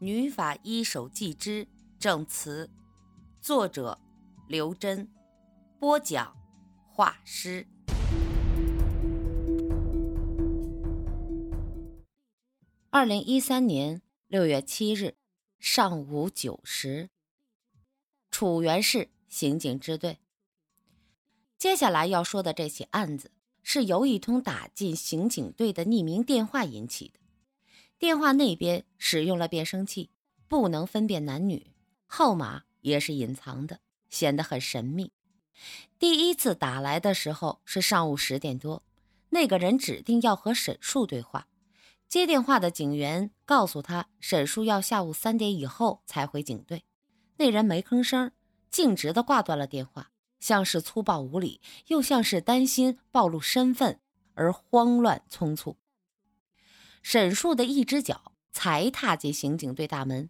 女法医手记之证词，作者刘真，播讲画师。二零一三年六月七日上午九时，楚原市刑警支队。接下来要说的这起案子，是由一通打进刑警队的匿名电话引起的。电话那边使用了变声器，不能分辨男女，号码也是隐藏的，显得很神秘。第一次打来的时候是上午十点多，那个人指定要和沈树对话。接电话的警员告诉他，沈树要下午三点以后才回警队。那人没吭声，径直的挂断了电话，像是粗暴无礼，又像是担心暴露身份而慌乱匆促。沈树的一只脚才踏进刑警队大门，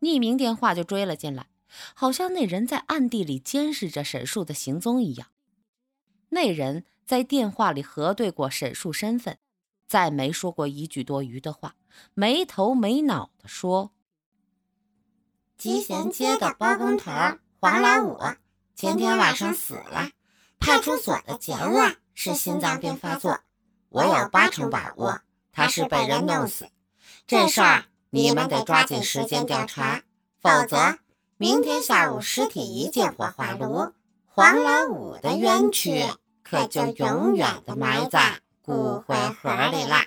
匿名电话就追了进来，好像那人在暗地里监视着沈树的行踪一样。那人在电话里核对过沈树身份，再没说过一句多余的话，没头没脑的说：“集贤街的包工头黄老五前天晚上死了，派出所的结论是心脏病发作，我有八成把握。”他是被人弄死，这事儿你们得抓紧时间调查，否则明天下午尸体一进火化炉，黄老五的冤屈可就永远的埋在骨灰盒里了。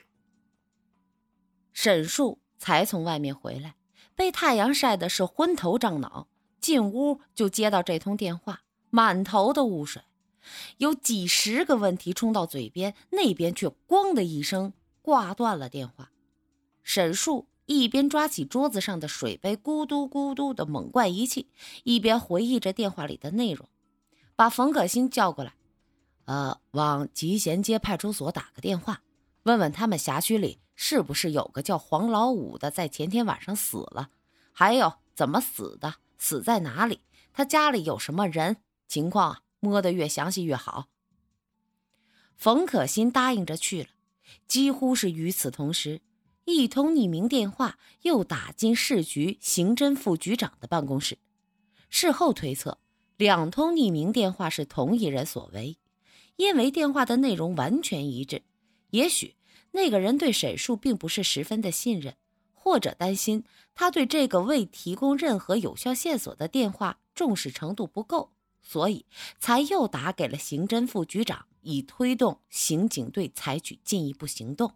沈树才从外面回来，被太阳晒的是昏头胀脑，进屋就接到这通电话，满头的雾水，有几十个问题冲到嘴边，那边却“咣”的一声。挂断了电话，沈树一边抓起桌子上的水杯，咕嘟咕嘟的猛灌一气，一边回忆着电话里的内容，把冯可欣叫过来，呃，往集贤街派出所打个电话，问问他们辖区里是不是有个叫黄老五的，在前天晚上死了，还有怎么死的，死在哪里，他家里有什么人，情况啊，摸得越详细越好。冯可欣答应着去了。几乎是与此同时，一通匿名电话又打进市局刑侦副局长的办公室。事后推测，两通匿名电话是同一人所为，因为电话的内容完全一致。也许那个人对沈树并不是十分的信任，或者担心他对这个未提供任何有效线索的电话重视程度不够，所以才又打给了刑侦副局长。以推动刑警队采取进一步行动，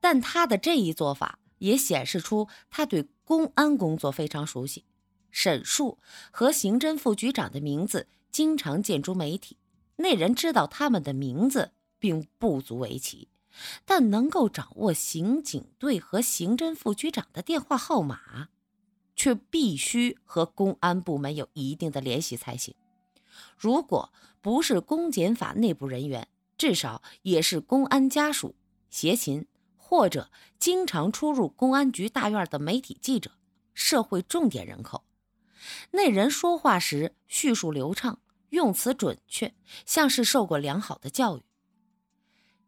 但他的这一做法也显示出他对公安工作非常熟悉。沈树和刑侦副局长的名字经常见诸媒体，那人知道他们的名字并不足为奇，但能够掌握刑警队和刑侦副局长的电话号码，却必须和公安部门有一定的联系才行。如果不是公检法内部人员，至少也是公安家属、协勤或者经常出入公安局大院的媒体记者、社会重点人口。那人说话时叙述流畅，用词准确，像是受过良好的教育。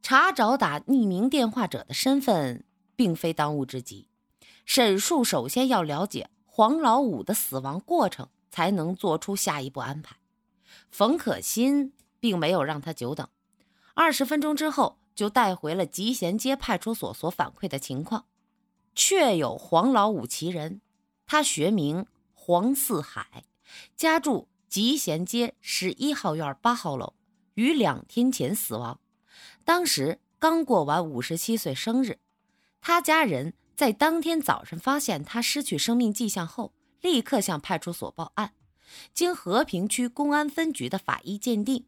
查找打匿名电话者的身份，并非当务之急。沈树首先要了解黄老五的死亡过程，才能做出下一步安排。冯可欣并没有让他久等，二十分钟之后就带回了集贤街派出所所反馈的情况，确有黄老五其人。他学名黄四海，家住集贤街十一号院八号楼，于两天前死亡，当时刚过完五十七岁生日。他家人在当天早上发现他失去生命迹象后，立刻向派出所报案。经和平区公安分局的法医鉴定，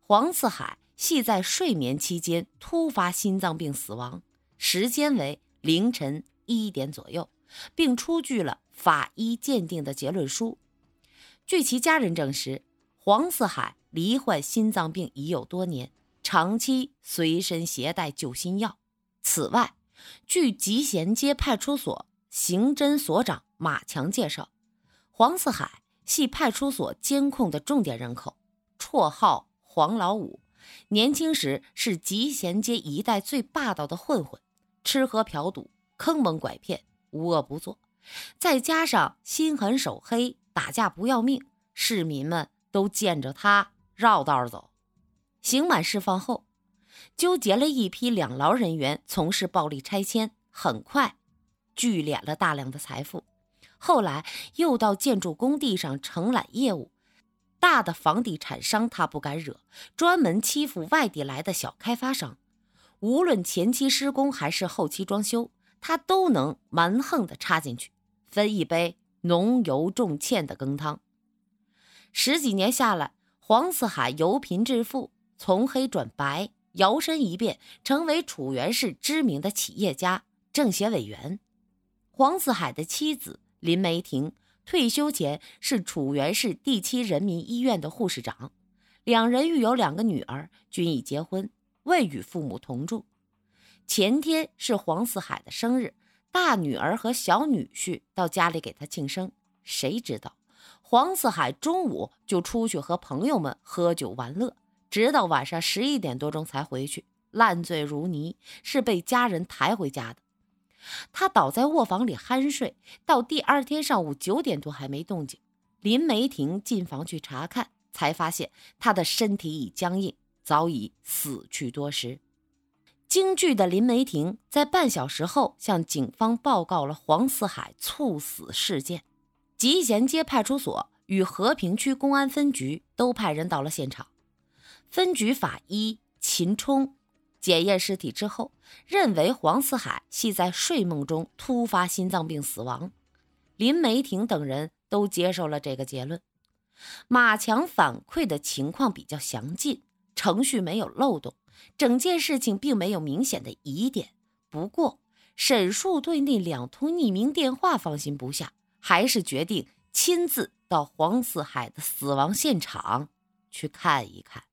黄四海系在睡眠期间突发心脏病死亡，时间为凌晨一点左右，并出具了法医鉴定的结论书。据其家人证实，黄四海罹患心脏病已有多年，长期随身携带救心药。此外，据集贤街派出所刑侦所长马强介绍，黄四海。系派出所监控的重点人口，绰号“黄老五”。年轻时是集贤街一带最霸道的混混，吃喝嫖赌、坑蒙拐骗，无恶不作。再加上心狠手黑、打架不要命，市民们都见着他绕道走。刑满释放后，纠结了一批两劳人员从事暴力拆迁，很快聚敛了大量的财富。后来又到建筑工地上承揽业务，大的房地产商他不敢惹，专门欺负外地来的小开发商。无论前期施工还是后期装修，他都能蛮横的插进去，分一杯浓油重芡的羹汤。十几年下来，黄四海由贫致富，从黑转白，摇身一变成为楚原市知名的企业家、政协委员。黄四海的妻子。林梅婷退休前是楚原市第七人民医院的护士长，两人育有两个女儿，均已结婚，未与父母同住。前天是黄四海的生日，大女儿和小女婿到家里给他庆生。谁知道黄四海中午就出去和朋友们喝酒玩乐，直到晚上十一点多钟才回去，烂醉如泥，是被家人抬回家的。他倒在卧房里酣睡，到第二天上午九点多还没动静。林梅婷进房去查看，才发现他的身体已僵硬，早已死去多时。惊惧的林梅婷在半小时后向警方报告了黄四海猝死事件。集贤街派出所与和平区公安分局都派人到了现场。分局法医秦冲。检验尸体之后，认为黄四海系在睡梦中突发心脏病死亡。林梅婷等人都接受了这个结论。马强反馈的情况比较详尽，程序没有漏洞，整件事情并没有明显的疑点。不过，沈树对那两通匿名电话放心不下，还是决定亲自到黄四海的死亡现场去看一看。